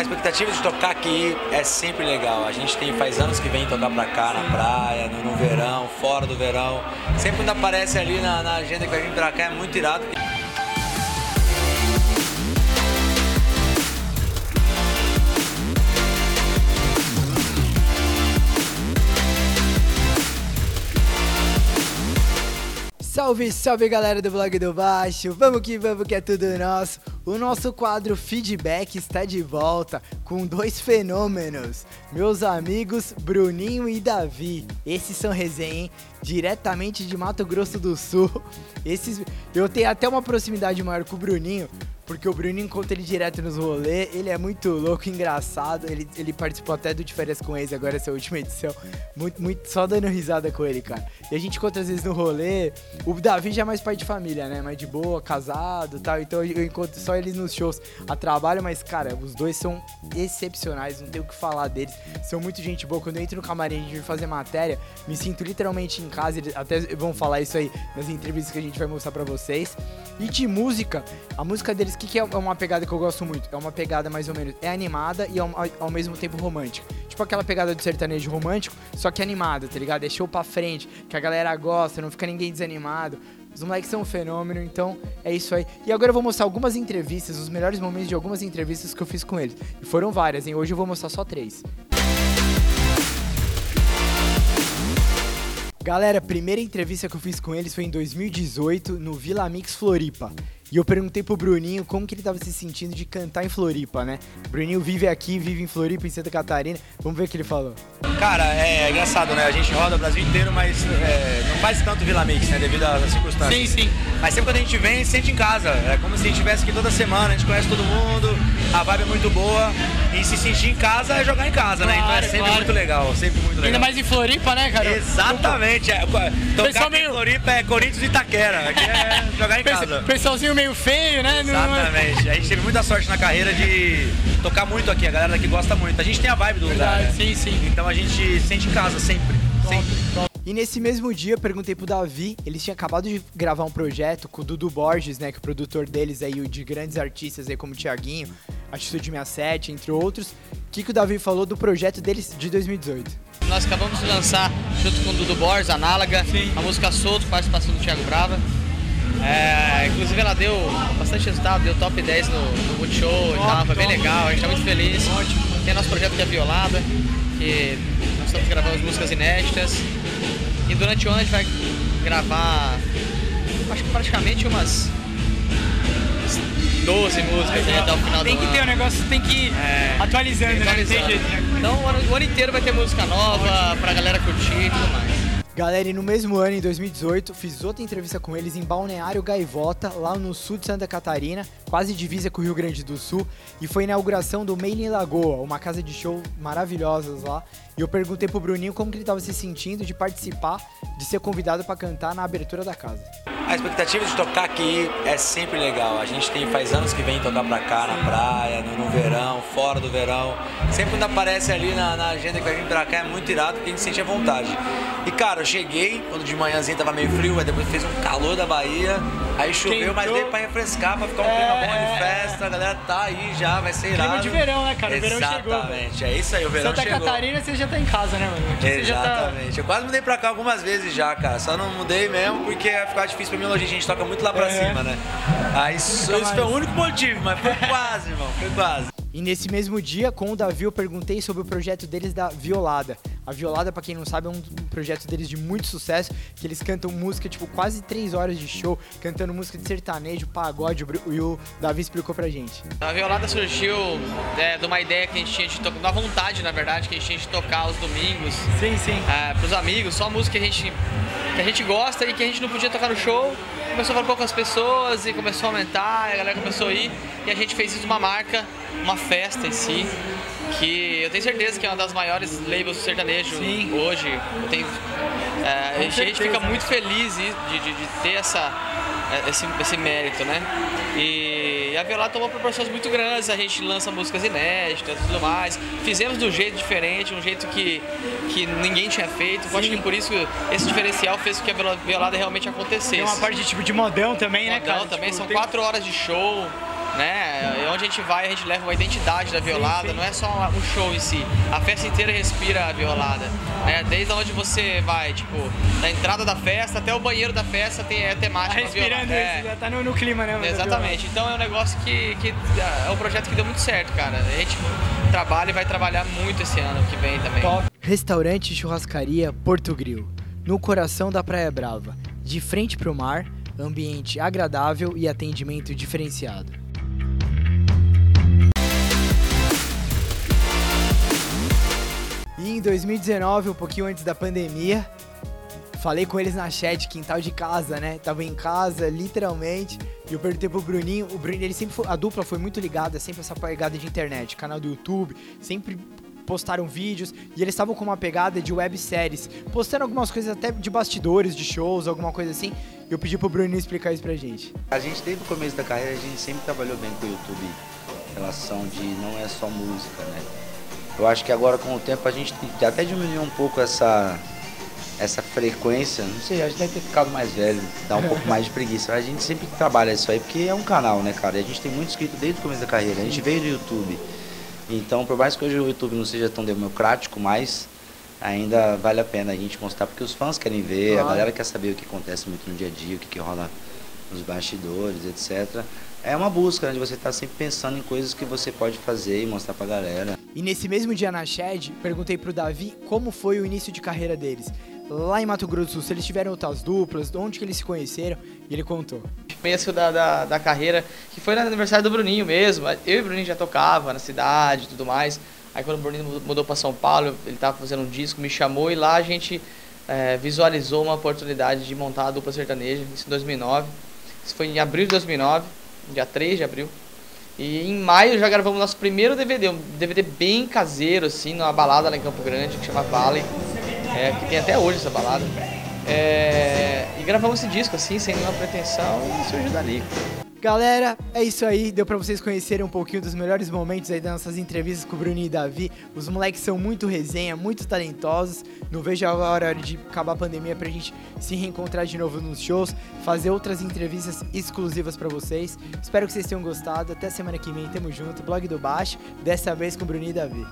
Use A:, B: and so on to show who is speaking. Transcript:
A: A expectativa de tocar aqui é sempre legal. A gente tem faz anos que vem tocar pra cá, na praia, no, no verão, fora do verão. Sempre quando aparece ali na, na agenda que vai vir pra cá é muito irado.
B: Salve, salve galera do Blog do Baixo, vamos que vamos que é tudo nosso. O nosso quadro Feedback está de volta com dois fenômenos, meus amigos Bruninho e Davi. Esses são resenha, hein? diretamente de Mato Grosso do Sul. Esses, eu tenho até uma proximidade maior com o Bruninho, porque o Bruno encontra ele direto nos rolês, ele é muito louco, engraçado, ele, ele participou até do De Férias com Ex, agora essa última edição, muito, muito, só dando risada com ele, cara. E a gente encontra às vezes no rolê, o Davi já é mais pai de família, né, mais de boa, casado e tal, então eu encontro só eles nos shows a trabalho, mas, cara, os dois são excepcionais, não tenho o que falar deles, são muito gente boa, quando eu entro no camarim a gente vai fazer matéria, me sinto literalmente em casa, eles até vão falar isso aí nas entrevistas que a gente vai mostrar pra vocês. E de música, a música deles que, que é uma pegada que eu gosto muito? É uma pegada mais ou menos. É animada e ao, ao mesmo tempo romântica. Tipo aquela pegada do sertanejo romântico, só que animada, tá ligado? É pra frente, que a galera gosta, não fica ninguém desanimado. Os moleques são um fenômeno, então é isso aí. E agora eu vou mostrar algumas entrevistas, os melhores momentos de algumas entrevistas que eu fiz com eles. E foram várias, hein? Hoje eu vou mostrar só três. Galera, a primeira entrevista que eu fiz com eles foi em 2018 no Vila Mix Floripa. E eu perguntei pro Bruninho como que ele tava se sentindo de cantar em Floripa, né? O Bruninho vive aqui, vive em Floripa, em Santa Catarina. Vamos ver o que ele falou.
A: Cara, é engraçado, né? A gente roda o Brasil inteiro, mas é, não faz tanto Vila Mix, né? Devido às circunstâncias.
C: Sim, sim.
A: Mas sempre quando a gente vem, sente em casa. É como se a gente estivesse aqui toda semana, a gente conhece todo mundo, a vibe é muito boa. E se sentir em casa é jogar em casa, né? Então é sempre
C: claro.
A: muito legal, sempre muito legal.
C: Ainda mais em Floripa, né, cara?
A: Exatamente. É, tocar aqui em
C: meio-
A: Floripa é Corinthians e Itaquera. Aqui é jogar em casa.
C: Pessoal- Pessoalzinho meio feio, né?
A: Exatamente. A gente teve muita sorte na carreira de tocar muito aqui. A galera daqui gosta muito. A gente tem a vibe do lugar.
C: Verdade,
A: né?
C: sim, sim.
A: Então a gente sente em casa sempre. Sempre.
B: E nesse mesmo dia eu perguntei pro Davi, eles tinham acabado de gravar um projeto com o Dudu Borges, né, que é o produtor deles aí, o de grandes artistas aí como o Thiaguinho, Atitude 67, entre outros. O que, que o Davi falou do projeto deles de 2018?
D: Nós acabamos de lançar, junto com o Dudu Borges, Análaga, a música Solto, participação do Thiago Brava. É, inclusive ela deu bastante resultado, deu top 10 no, no Multishow e tal, foi bem legal, a gente tá muito feliz. Tem nosso projeto que é Violada, que nós estamos gravando as músicas inéditas. E durante o ano a gente vai gravar, acho que praticamente umas 12 músicas né, até o final
C: Tem
D: do
C: que
D: ano.
C: ter um negócio, tem que ir
D: É,
C: atualizando, né? Tem né?
D: Então o ano, o ano inteiro vai ter música nova pra galera curtir e tudo mais.
B: Galera, e no mesmo ano, em 2018, fiz outra entrevista com eles em Balneário Gaivota, lá no sul de Santa Catarina, quase divisa com o Rio Grande do Sul, e foi a inauguração do Main Lagoa, uma casa de show maravilhosas lá. E eu perguntei pro Bruninho como que ele tava se sentindo de participar, de ser convidado pra cantar na abertura da casa.
A: A expectativa de tocar aqui é sempre legal. A gente tem faz anos que vem tocar pra cá, na praia, no, no verão, fora do verão. Sempre quando aparece ali na, na agenda que vai vir pra cá é muito irado porque a gente sente a vontade. E cara, eu cheguei, quando de manhãzinha tava meio frio, aí depois fez um calor da Bahia, aí choveu, mas
C: Quentou.
A: veio pra refrescar, pra ficar um
C: É,
A: clima bom
C: é,
A: de festa, a galera tá aí já, vai ser irado.
C: Clima de verão, né, cara? O verão chegou.
A: Exatamente, é isso aí, o verão
C: Santa
A: chegou.
C: Catarina você já tá em casa, né, mano? Tá...
A: Exatamente. Eu quase mudei pra cá algumas vezes já, cara. Só não mudei mesmo porque ia ficar difícil pra hoje. A gente toca muito lá pra
C: É.
A: cima, né? Aí isso, isso foi o único motivo, mas foi quase, irmão. Foi quase.
B: E nesse mesmo dia, com o Davi, eu perguntei sobre o projeto deles da Violada. A Violada, pra quem não sabe, é um projeto deles de muito sucesso, que eles cantam música, tipo, quase três horas de show, cantando música de sertanejo, pagode, e o Davi explicou pra gente.
D: A Violada surgiu é, de uma ideia que a gente tinha de tocar, uma vontade, na verdade, que a gente tinha de tocar aos domingos
C: Sim, sim.
D: é, pros amigos, só música que a, gente, que a gente gosta e que a gente não podia tocar no show. Começou a falar poucas pessoas e começou a aumentar, a galera começou a ir e a gente fez isso uma marca, uma festa em si, que eu tenho certeza que é uma das maiores labels do sertanejo
C: Sim.
D: hoje. Eu tenho, é, a, gente,
C: certeza.
D: fica muito feliz de, de, de ter essa, é, esse, esse mérito, né? E a Violada tomou proporções muito grandes, a gente lança músicas inéditas e tudo mais. Fizemos de um jeito diferente, um jeito que, que ninguém tinha feito. Eu acho que por isso esse diferencial fez com que a Viola- Violada realmente acontecesse.
C: Tem uma parte de tipo de modão também, né,
D: Modão
C: cara?
D: também,
C: Tipo,
D: são
C: tem-
D: quatro horas de show. Né? Onde a gente vai, a gente leva uma identidade da violada, sim, sim. não é só um show em si. A festa inteira respira a violada, né? Desde onde você vai, tipo, da entrada da festa até o banheiro da festa tem é temática
C: tá respirando
D: é.
C: isso, já tá no, no clima, né?
D: Exatamente. Então é um negócio que, que é um projeto que deu muito certo, cara. A gente trabalha e vai trabalhar muito esse ano que vem também. Top.
B: Restaurante Churrascaria Porto Grill, no coração da Praia Brava, de frente pro mar, ambiente agradável e atendimento diferenciado. Em 2019, um pouquinho antes da pandemia, falei com eles na chat, quintal de casa, né? Tava em casa, literalmente. E eu perguntei pro Bruninho. O Bruninho, ele sempre foi, a dupla foi muito ligada, sempre essa pegada de internet, canal do YouTube, sempre postaram vídeos e eles estavam com uma pegada de webséries, postando algumas coisas até de bastidores, de shows, alguma coisa assim. Eu pedi pro Bruninho explicar isso pra gente.
E: A gente, desde o começo da carreira, a gente sempre trabalhou bem com o YouTube, relação de não é só música, né? Eu acho que agora com o tempo a gente até diminuiu um pouco essa, essa frequência. Não sei, a gente deve ter ficado mais velho, dá um pouco mais de preguiça. A gente sempre trabalha isso aí porque é um canal, né, cara? E a gente tem muito inscrito desde o começo da carreira. A gente veio do YouTube. Então, por mais que hoje o YouTube não seja tão democrático, mas ainda vale a pena a gente mostrar porque os fãs querem ver, claro. a galera quer saber o que acontece muito no dia a dia, o que, que rola nos bastidores, etc é uma busca né, de você estar tá sempre pensando em coisas que você pode fazer e mostrar pra galera.
B: E nesse mesmo dia na Shed, perguntei pro Davi como foi o início de carreira deles. Lá em Mato Grosso do Sul, se eles tiveram outras duplas, onde que eles se conheceram, e ele contou.
D: Começo da, da, da carreira, que foi no aniversário do Bruninho mesmo. Eu e o Bruninho já tocava na cidade e tudo mais. Aí quando o Bruninho mudou para São Paulo, ele tava fazendo um disco, me chamou e lá a gente é, visualizou uma oportunidade de montar a dupla sertaneja, isso em 2009. Isso foi em abril de 2009 dia 3 de abril. E em maio já gravamos nosso primeiro DVD, um DVD bem caseiro, assim, numa balada lá em Campo Grande, que chama Valley, é, que tem até hoje essa balada. É, e gravamos esse disco, assim, sem nenhuma pretensão, e surgiu dali.
B: Galera, é isso aí. Deu para vocês conhecerem um pouquinho dos melhores momentos aí das nossas entrevistas com o Bruninho e Davi. Os moleques são muito resenha, muito talentosos. Não vejo a hora de acabar a pandemia pra gente se reencontrar de novo nos shows, fazer outras entrevistas exclusivas para vocês. Espero que vocês tenham gostado. Até semana que vem, tamo junto. Blog do Baixo, dessa vez com o Bruninho e Davi.